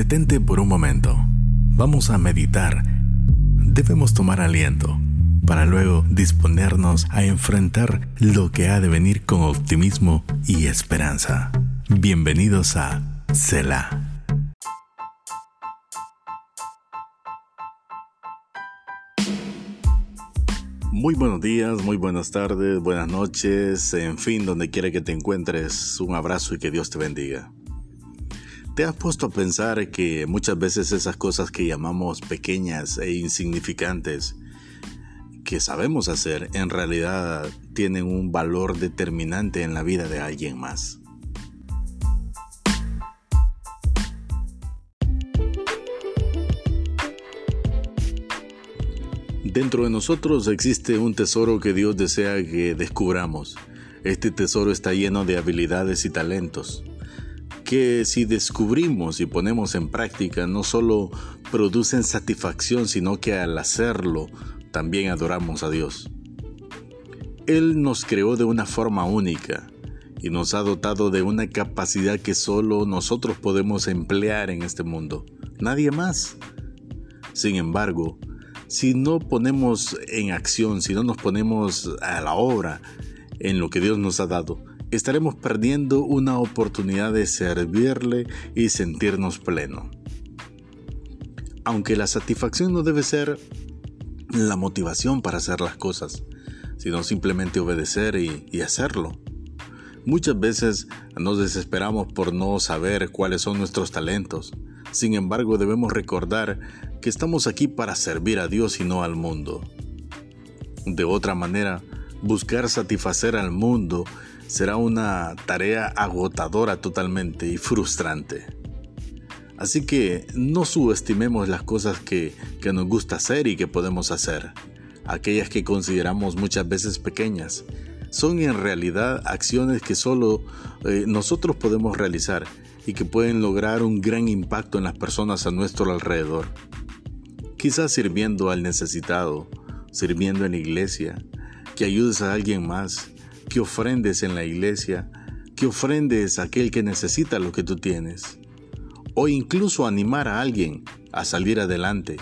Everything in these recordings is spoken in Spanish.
Detente por un momento. Vamos a meditar. Debemos tomar aliento para luego disponernos a enfrentar lo que ha de venir con optimismo y esperanza. Bienvenidos a Selah. Muy buenos días, muy buenas tardes, buenas noches, en fin, donde quiera que te encuentres, un abrazo y que Dios te bendiga. ¿Te has puesto a pensar que muchas veces esas cosas que llamamos pequeñas e insignificantes, que sabemos hacer, en realidad tienen un valor determinante en la vida de alguien más? Dentro de nosotros existe un tesoro que Dios desea que descubramos. Este tesoro está lleno de habilidades y talentos que si descubrimos y ponemos en práctica no solo producen satisfacción, sino que al hacerlo también adoramos a Dios. Él nos creó de una forma única y nos ha dotado de una capacidad que solo nosotros podemos emplear en este mundo, nadie más. Sin embargo, si no ponemos en acción, si no nos ponemos a la obra en lo que Dios nos ha dado, estaremos perdiendo una oportunidad de servirle y sentirnos pleno. Aunque la satisfacción no debe ser la motivación para hacer las cosas, sino simplemente obedecer y, y hacerlo. Muchas veces nos desesperamos por no saber cuáles son nuestros talentos. Sin embargo, debemos recordar que estamos aquí para servir a Dios y no al mundo. De otra manera, buscar satisfacer al mundo será una tarea agotadora totalmente y frustrante. Así que no subestimemos las cosas que, nos gusta hacer y que podemos hacer. Aquellas que consideramos muchas veces pequeñas son en realidad acciones que solo eh, nosotros podemos realizar y que pueden lograr un gran impacto en las personas a nuestro alrededor quizás sirviendo al necesitado, sirviendo en la iglesia, que ayudes a alguien más, que ofrendes en la iglesia, que ofrendes a aquel que necesita lo que tú tienes, o incluso animar a alguien a salir adelante.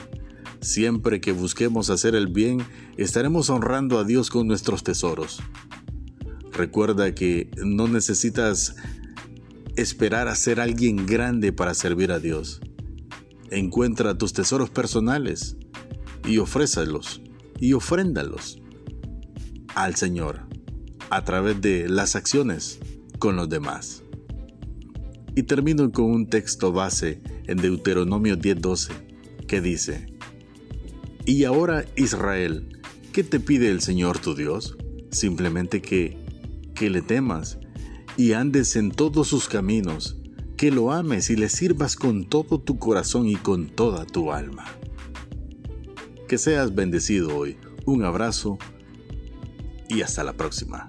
Siempre que busquemos hacer el bien, estaremos honrando a Dios con nuestros tesoros. Recuerda que no necesitas esperar a ser alguien grande para servir a Dios. Encuentra tus tesoros personales y ofrézalos y ofréndalos al Señor a través de las acciones con los demás. Y termino con un texto base en Deuteronomio 10:12 que dice, Y ahora Israel, ¿qué te pide el Señor tu Dios? Simplemente que, que le temas y andes en todos sus caminos que lo ames y le sirvas con todo tu corazón y con toda tu alma. Que seas bendecido hoy. Un abrazo y hasta la próxima.